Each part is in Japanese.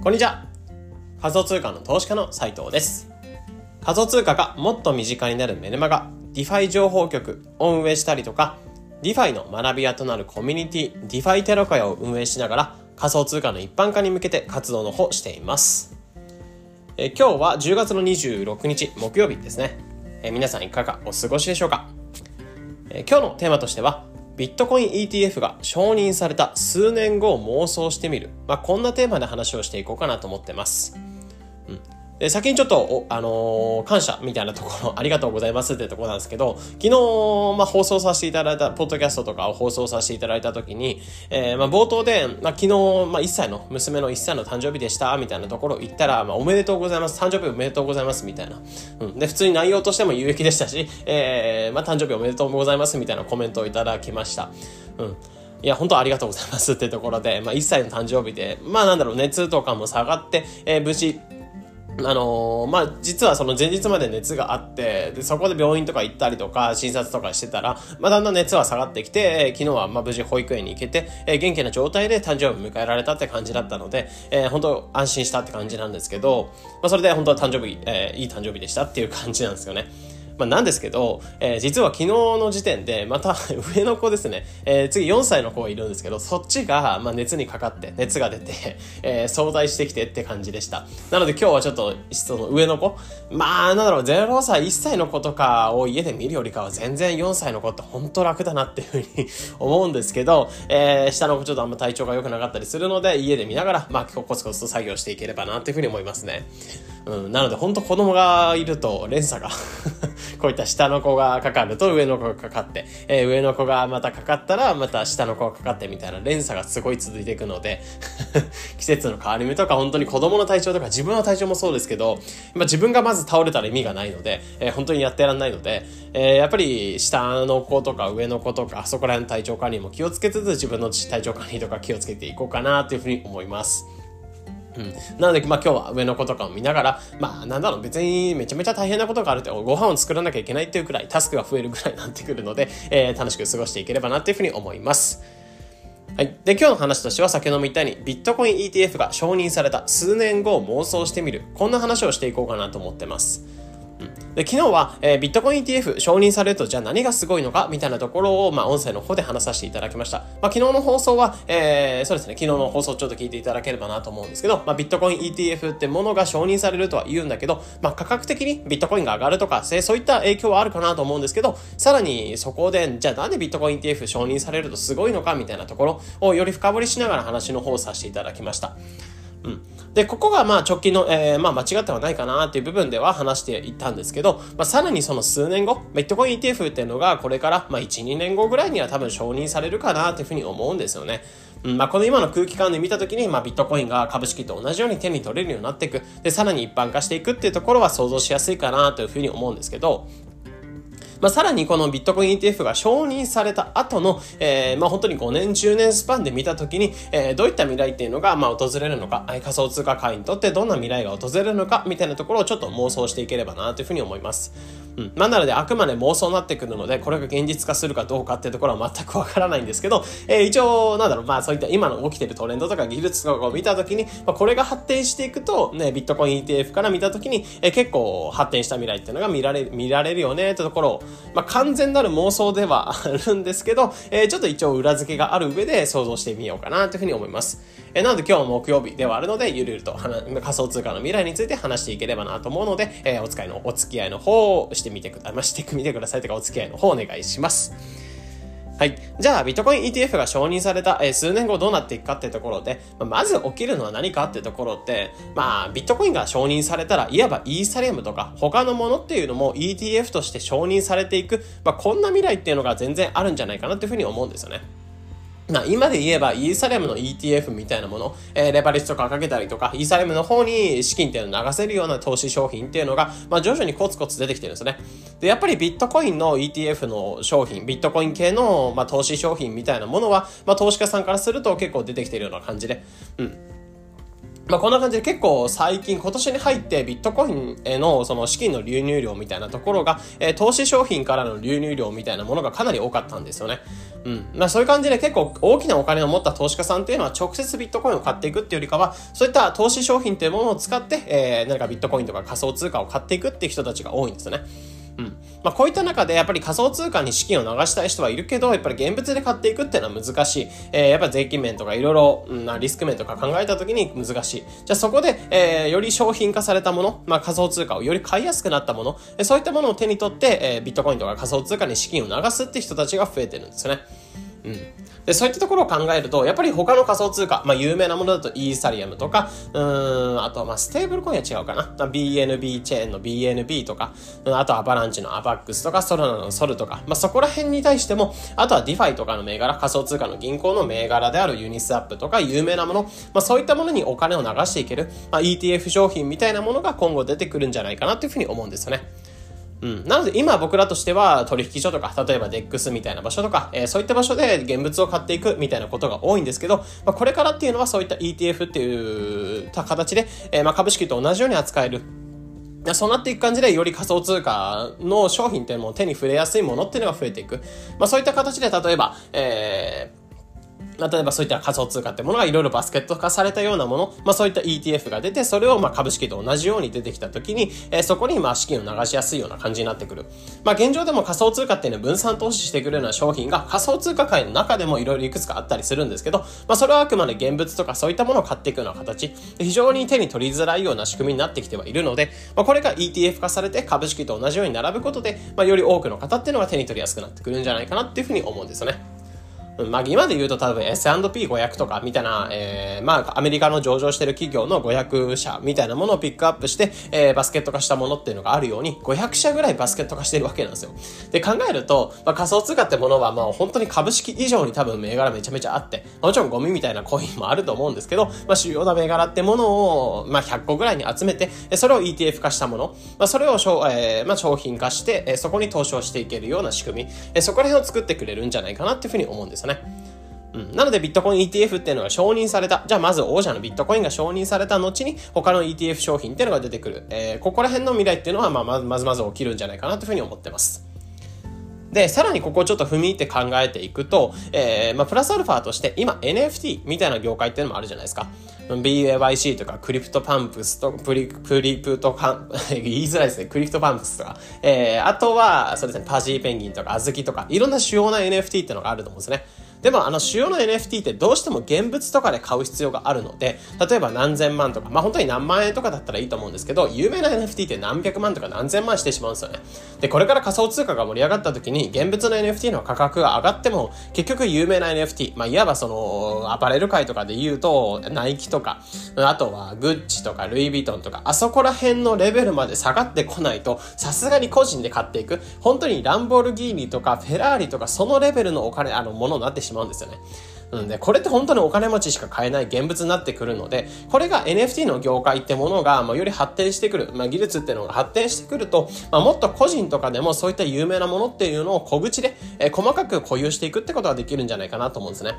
こんにちは。仮想通貨の投資家の斉藤です。仮想通貨がもっと身近になるメルマガ、DeFi 情報局を運営したりとか、DeFi の学び屋となるコミュニティ、DeFi テロカヤを運営しながら、仮想通貨の一般化に向けて活動の方しています。え今日は10月の26日木曜日ですね。え皆さんいかがお過ごしでしょうか、え今日のテーマとしては、ビットコイン ETF が承認された数年後を妄想してみる。まあ、こんなテーマで話をしていこうかなと思ってます。うんで先にちょっと、あのー感謝みたいなところ、ありがとうございますってところなんですけど、昨日、まあ、放送させていただいた、ポッドキャストとかを放送させていただいたときに、えーまあ、冒頭で、まあ、昨日、まあ、1歳の、娘の1歳の誕生日でした、みたいなところ言ったら、まあ、おめでとうございます、誕生日おめでとうございます、みたいな。うん。で、普通に内容としても有益でしたし、えー、まあ、誕生日おめでとうございます、みたいなコメントをいただきました。うん。いや、本当ありがとうございますってところで、まあ、1歳の誕生日で、まあ、なんだろう、熱とかも下がって、えー無事、あのーまあ、実はその前日まで熱があって、で、そこで病院とか行ったりとか、診察とかしてたら、まあ、だんだん熱は下がってきて、えー昨日はま無事保育園に行けて、えー元気な状態で誕生日を迎えられたって感じだったので、えー本当安心したって感じなんですけど、まあ、それで本当は誕生日、えーいい誕生日でしたっていう感じなんですよね。まあ、なんですけど、えー実は昨日の時点で、また 上の子ですね、えー次4歳の子がいるんですけど、そっちが、まあ、熱にかかって、熱が出て、えー相対してきてって感じでした。なので今日はちょっと、その上の子、まあ、なんだろう、0歳、1歳の子とかを家で見るよりかは全然4歳の子って本当楽だなっていうふうに 思うんですけど、えー下の子ちょっとあんま体調が良くなかったりするので、家で見ながら、まあ、コツコツと作業していければなっていうふうに思いますね。うん、なので本当子供がいると連鎖が こういった下の子がかかると上の子がかかって、えー上の子がまたかかったらまた下の子がかかってみたいな連鎖がすごい続いていくので 季節の変わり目とか本当に子供の体調とか自分の体調もそうですけど、まあ、自分がまず倒れたら意味がないので、えー本当にやってらんないので、えーやっぱり下の子とか上の子とかそこら辺の体調管理も気をつけつつ自分の体調管理とか気をつけていこうかなというふうに思います。うん、なので、まあ今日は上の子とかを見ながら、まあなんだろう、別にめちゃめちゃ大変なことがあるって、ご飯を作らなきゃいけないっていうくらい、タスクが増えるぐらいになってくるので、えー楽しく過ごしていければなっていうふうに思います。はい。で、今日の話としては先ほども言ったように、ビットコイン ETF が承認された数年後を妄想してみる。こんな話をしていこうかなと思ってます。で昨日は、えービットコイン ETF 承認されるとじゃあ何がすごいのかみたいなところを、まあ、音声の方で話させていただきました。まあ、昨日の放送は、えーそうですね、昨日の放送ちょっと聞いていただければなと思うんですけど、まあ、ビットコイン ETF ってものが承認されるとは言うんだけど、まあ、価格的にビットコインが上がるとか、そういった影響はあるかなと思うんですけど、さらにそこで、じゃあなんでビットコイン ETF 承認されるとすごいのかみたいなところをより深掘りしながら話の方をさせていただきました。うん、でここがまあ直近の、えーまあ、間違ってはないかなっていう部分では話していったんですけど、まあ、さらにその数年後ビットコイン ETF っていうのがこれから、まあ、12年後ぐらいには多分承認されるかなっていうふうに思うんですよね。うんまあ、この今の空気感で見たときに、まあ、ビットコインが株式と同じように手に取れるようになっていくでさらに一般化していくっていうところは想像しやすいかなというふうに思うんですけどまあ、さらにこのビットコイン ETF が承認された後の、えーまあ、本当に5年、10年スパンで見たときに、えーどういった未来っていうのが、まあ、訪れるのか、仮想通貨会にとってどんな未来が訪れるのか、みたいなところをちょっと妄想していければな、というふうに思います。うん。まあ、なので、あくまで妄想になってくるので、これが現実化するかどうかっていうところは全くわからないんですけど、えー一応、なんだろう、まあ、そういった今の起きてるトレンドとか技術とかを見たときに、まあ、これが発展していくと、ね、ビットコイン ETF から見たときに、えー結構発展した未来っていうのが見られ、見られるよね、ってところを、まあ、完全なる妄想ではあるんですけど、えーちょっと一応裏付けがある上で想像してみようかなというふうに思います。えーなので今日も木曜日ではあるので、ゆるゆると仮想通貨の未来について話していければなと思うので、えーお使いのお付き合いの方をしてみてくだ、まあ、してみてくださいとかお付き合いの方お願いします。はい。じゃあ、ビットコイン ETF が承認された、えー数年後どうなっていくかっていうところで、まあまず起きるのは何かっていうところって、まあ、ビットコインが承認されたら、いわばイーサリアムとか、他のものっていうのも ETF として承認されていく、まあ、こんな未来っていうのが全然あるんじゃないかなっていうふうに思うんですよね。まあ、今で言えば、イーサレムの ETF みたいなもの、えーレバレッジとかかけたりとか、イーサレムの方に資金っていうのを流せるような投資商品っていうのが、まあ、徐々にコツコツ出てきてるんですね。で、やっぱりビットコインの ETF の商品、ビットコイン系の、まあ、投資商品みたいなものは、まあ、投資家さんからすると結構出てきてるような感じで、うん。まあこんな感じで結構最近今年に入ってビットコインへのその資金の流入量みたいなところが、えー、投資商品からの流入量みたいなものがかなり多かったんですよね。うん。まあそういう感じで結構大きなお金を持った投資家さんっていうのは直接ビットコインを買っていくっていうよりかは、そういった投資商品っていうものを使って、えー、何かビットコインとか仮想通貨を買っていくっていう人たちが多いんですよね。うん。まあ、こういった中でやっぱり仮想通貨に資金を流したい人はいるけど、やっぱり現物で買っていくっていうのは難しい。えー、やっぱ税金面とかいろいろ、うん、リスク面とか考えた時に難しい。じゃあそこで、えー、より商品化されたもの、まあ、仮想通貨をより買いやすくなったものえ、そういったものを手に取って、えー、ビットコインとか仮想通貨に資金を流すって人たちが増えてるんですよね。うん。で、そういったところを考えると、やっぱり他の仮想通貨、まあ有名なものだとイーサリアムとか、うん、あとはまあステーブルコインは違うかな。BNB チェーンの BNB とか、あと Avalanche の AVAX とか、 Solana の SOL とか、まあそこら辺に対しても、あとは DeFi とかの銘柄、仮想通貨の銀行の銘柄である Uniswap とか有名なもの、まあそういったものにお金を流していける、まあ ETF 商品みたいなものが今後出てくるんじゃないかなというふうに思うんですよね。うん。なので今僕らとしては取引所とか、例えば DEX みたいな場所とか、えー、そういった場所で現物を買っていくみたいなことが多いんですけど、まあ、これからっていうのはそういった ETF っていう形で、えー、まあ株式と同じように扱える。そうなっていく感じで、より仮想通貨の商品っていうのも手に触れやすいものっていうのが増えていく。まあそういった形で、例えば、えー、例えばそういった仮想通貨ってものがいろいろバスケット化されたようなもの、まあそういった ETF が出て、それをまあ株式と同じように出てきた時に、えー、そこにまあ資金を流しやすいような感じになってくる。まあ現状でも仮想通貨っていうのは分散投資してくるような商品が仮想通貨界の中でもいろいろいくつかあったりするんですけど、まあそれはあくまで現物とかそういったものを買っていくような形、非常に手に取りづらいような仕組みになってきてはいるので、まあこれが ETF 化されて株式と同じように並ぶことで、まあより多くの方っていうのが手に取りやすくなってくるんじゃないかなっていうふうに思うんですよね。まあ、今で言うと多分 S&P500 とかみたいな、えー、まあ、アメリカの上場してる企業の500社みたいなものをピックアップして、えー、バスケット化したものっていうのがあるように、500社ぐらいバスケット化してるわけなんですよ。で、考えると、まあ、仮想通貨ってものは、まあ、本当に株式以上に多分銘柄めちゃめちゃあって、もちろんゴミみたいなコインもあると思うんですけど、まあ、主要な銘柄ってものを、まあ、100個ぐらいに集めて、それを ETF 化したもの、まあ、それを商、えー、まあ、商品化して、そこに投資をしていけるような仕組み、そこら辺を作ってくれるんじゃないかなっていうふうに思うんですよね。うん。なのでビットコイン ETF っていうのが承認された。じゃあまず王者のビットコインが承認された後に他の ETF 商品っていうのが出てくる。えー、ここら辺の未来っていうのはまあまずまずまず起きるんじゃないかなというふうに思ってます。で、さらにここをちょっと踏み入って考えていくと、えー、まあ、プラスアルファとして、今 NFT みたいな業界っていうのもあるじゃないですか。BAYC とか、 CryptoPunks と、プリ、プリプトパン、言いづらいですね。 CryptoPunks とか。えー、あとは、そうですね、 Pudgy Penguins とか、 Azuki とか、いろんな主要な NFT っていうのがあると思うんですね。でもあの主要な NFT ってどうしても現物とかで買う必要があるので、例えば何千万とか、まあ本当に何万円とかだったらいいと思うんですけど、有名な NFT って何百万とか何千万してしまうんですよね。で、これから仮想通貨が盛り上がった時に現物の NFT の価格が上がっても、結局有名な NFT、まあいわばそのアパレル界とかで言うと、ナイキとか、あとはグッチとかルイ・ヴィトンとか、あそこら辺のレベルまで下がってこないと、さすがに個人で買っていく、本当にランボルギーニとかフェラーリとかそのレベルのお金、あの、ものになってしまうしまうんですよね。うんで、これって本当にお金持ちしか買えない現物になってくるので、これが NFT の業界ってものが、まあ、より発展してくる、まあ、技術っていうのが発展してくると、まあ、もっと個人とかでもそういった有名なものっていうのを小口で、えー、細かく保有していくってことができるんじゃないかなと思うんですね。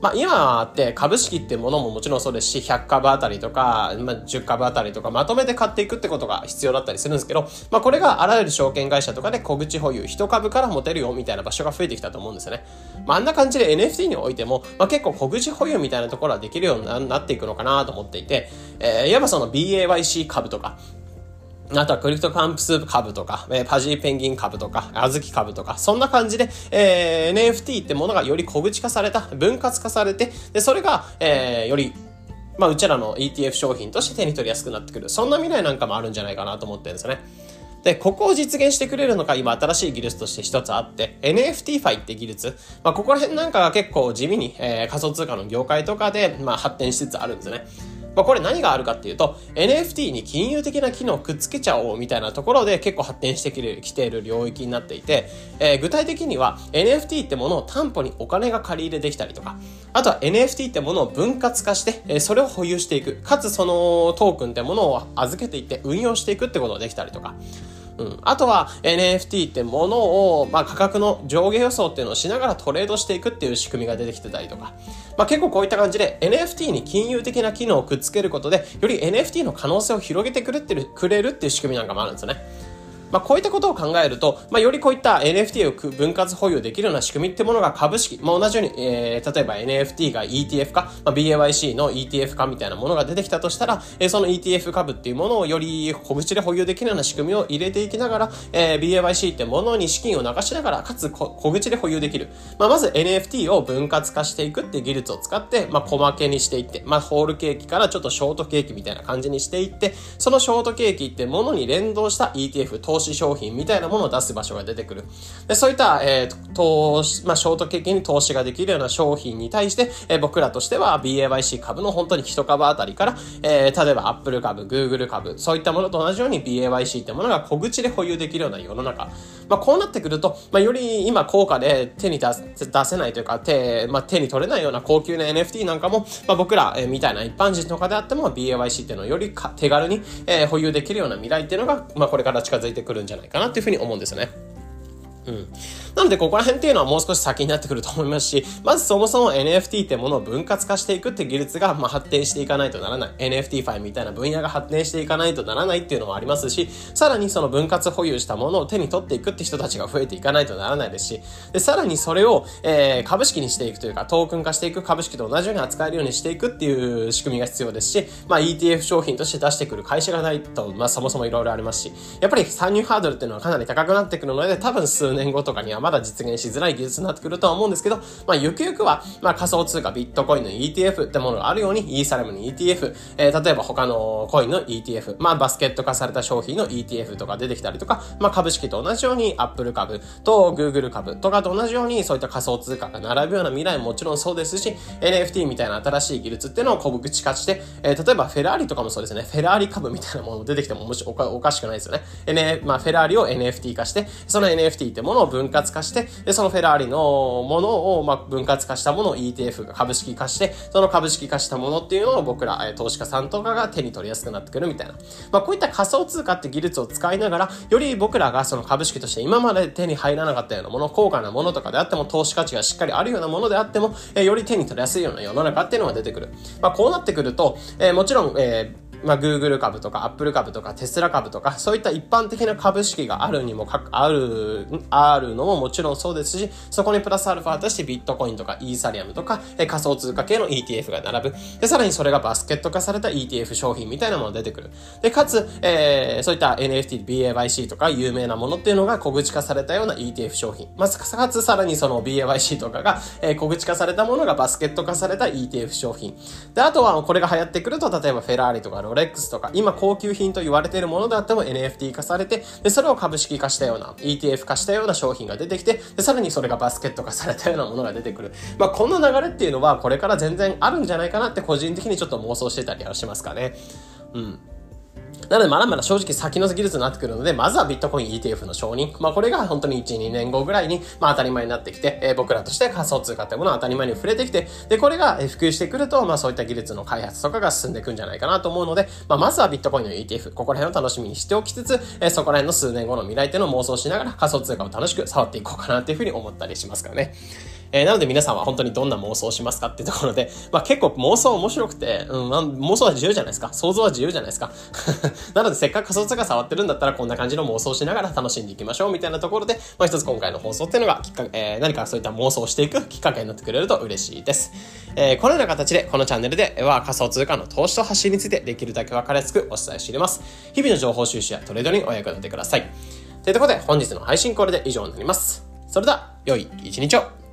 まあ、今って株式ってものももちろんそうですし、100株あたりとか、まあ、10株あたりとかまとめて買っていくってことが必要だったりするんですけど、まあ、これがあらゆる証券会社とかで小口保有、1株から持てるよみたいな場所が増えてきたと思うんですよね。まあ、あんな感じで NFT においても、まあ、結構小口保有みたいなところはできるようになっていくのかなと思っていて、えー、いわばその BAYC 株とか、あとはクリプトカンプス株とか、えー、パジーペンギン株とか、あずき株とか、そんな感じで、えー、NFT ってものがより小口化された、分割化されて、で、それが、えー、よりまあ、うちらの ETF 商品として手に取りやすくなってくる。そんな未来なんかもあるんじゃないかなと思ってるんですよね。で、ここを実現してくれるのが今新しい技術として一つあって、NFT ファイって技術。まあ、ここら辺なんかが結構地味に、えー、仮想通貨の業界とかで、まあ、発展しつつあるんですよね。まあ、これ何があるかっていうと、NFT に金融的な機能をくっつけちゃおうみたいなところで結構発展してきている領域になっていて、えー、具体的には NFT ってものを担保にお金が借り入れできたりとか、あとは NFT ってものを分割化して、えー、それを保有していく。かつそのトークンってものを預けていって運用していくってことができたりとか、うん。あとは NFT ってものを、まあ、価格の上下予想っていうのをしながらトレードしていくっていう仕組みが出てきてたりとか、まあ、結構こういった感じで NFT に金融的な機能をくっつけることで、より NFT の可能性を広げてくれてるくれるっていう仕組みなんかもあるんですよね。まあ、こういったことを考えると、まあ、よりこういった NFT を分割保有できるような仕組みってものが株式、まあ、同じように、えー、例えば NFT が ETF 化、まあ、BAYC の ETF 化みたいなものが出てきたとしたら、えー、その ETF 株っていうものをより小口で保有できるような仕組みを入れていきながら、えー、BAYC ってものに資金を流しながら、かつ小口で保有できる。まあ、まず NFT を分割化していくっていう技術を使って、まあ、小分けにしていって、まあ、ホールケーキからちょっとショートケーキみたいな感じにしていって、そのショートケーキってものに連動した ETF、投投資商品みたいなものを出す場所が出てくる。でそういった、えー、投資、まあ、ショートケーキに投資ができるような商品に対して、えー、僕らとしては BAYC 株の本当に1株あたりから、えー、例えば Apple 株、Google 株、そういったものと同じように BAYC ってものが小口で保有できるような世の中。まあ、こうなってくると、まあ、より今高価で手に出せないというか、手、まあ、手に取れないような高級な NFT なんかも、まあ、僕ら、えー、みたいな一般人とかであっても BAYC っていうのをより手軽に、えー、保有できるような未来っていうのが、まあ、これから近づいてくるんじゃないかなっていうふうに思うんですよね。うん。なので、ここら辺っていうのはもう少し先になってくると思いますし、まずそもそも NFT ってものを分割化していくって技術が、ま、発展していかないとならない。NFT ファイみたいな分野が発展していかないとならないっていうのもありますし、さらにその分割保有したものを手に取っていくって人たちが増えていかないとならないですし、で、さらにそれを、えー、株式にしていくというか、トークン化していく株式と同じように扱えるようにしていくっていう仕組みが必要ですし、まあ ETF 商品として出してくる会社がないと、まあそもそもいろいろありますし、やっぱり参入ハードルっていうのはかなり高くなってくるので、多分数年後とかにはまだ実現しづらい技術になってくるとは思うんですけど、まあ、ゆくゆくは、まあ、仮想通貨、ビットコインの ETF ってものがあるように、イーサレムの ETF、えー、例えば他のコインの ETF、まあ、バスケット化された商品の ETF とか出てきたりとか、まあ、株式と同じように Apple 株と Google 株とかと同じように、そういった仮想通貨が並ぶような未来ももちろんそうですし、NFT みたいな新しい技術っていうのを小口化して、えー、例えばフェラーリとかもそうですね、フェラーリ株みたいなもの出てきてももしおかおかしくないですよね。N、まあ、フェラーリを NFT 化して、その NFT ってものを分割化して、で、そのフェラーリのものを、まあ、分割化したものを ETF が株式化して、その株式化したものっていうのを僕ら、え投資家さんとかが手に取りやすくなってくるみたいな。まあ、こういった仮想通貨って技術を使いながら、より僕らがその株式として今まで手に入らなかったようなもの、高価なものとかであっても、投資価値がしっかりあるようなものであっても、えより手に取りやすいような世の中っていうのが出てくる。まあ、こうなってくると、えー、もちろん、えーまあ、Google 株とか Apple 株とかテスラ株とか、そういった一般的な株式があるにもか、ある、あるのももちろんそうですし、そこにプラスアルファとしてビットコインとかイーサリアムとか、仮想通貨系の ETF が並ぶ。で、さらにそれがバスケット化された ETF 商品みたいなものが出てくる。で、かつ、えー、そういった NFT、BAYC とか有名なものっていうのが小口化されたような ETF 商品。まあ、かつさらにその BAYC とかが、えー、小口化されたものがバスケット化された ETF 商品。で、あとはこれが流行ってくると、例えばフェラーリとかロレックスとか、今高級品と言われているものであっても NFT 化されて、で、それを株式化したような、ETF 化したような商品が出てきて、で、さらにそれがバスケット化されたようなものが出てくる。まあ、この流れっていうのは、これから全然あるんじゃないかなって個人的にちょっと妄想してたりはしますかね。うん。なので、まだまだ正直先の技術になってくるので、まずはビットコイン ETF の承認。まあ、これが本当に1、2年後ぐらいに、まあ、当たり前になってきて、えー、僕らとして仮想通貨ってものは当たり前に触れてきて、で、これが普及してくると、まあ、そういった技術の開発とかが進んでいくんじゃないかなと思うので、まあ、まずはビットコインの ETF、ここら辺を楽しみにしておきつつ、えー、そこら辺の数年後の未来っていうのを妄想しながら仮想通貨を楽しく触っていこうかなっていうふうに思ったりしますからね。えー、なので皆さんは本当にどんな妄想をしますかっていうところで、まあ結構妄想面白くて、うん、まあ、妄想は自由じゃないですか。想像は自由じゃないですか。なのでせっかく仮想通貨触ってるんだったらこんな感じの妄想しながら楽しんでいきましょうみたいなところで、まあ一つ今回の放送っていうのがきっかけ、えー、何かそういった妄想をしていくきっかけになってくれると嬉しいです。えー、このような形でこのチャンネルでは仮想通貨の投資と発信についてできるだけ分かりやすくお伝えしています。日々の情報収集やトレードにお役立てください。というところで本日の配信これで以上になります。それでは、良い一日を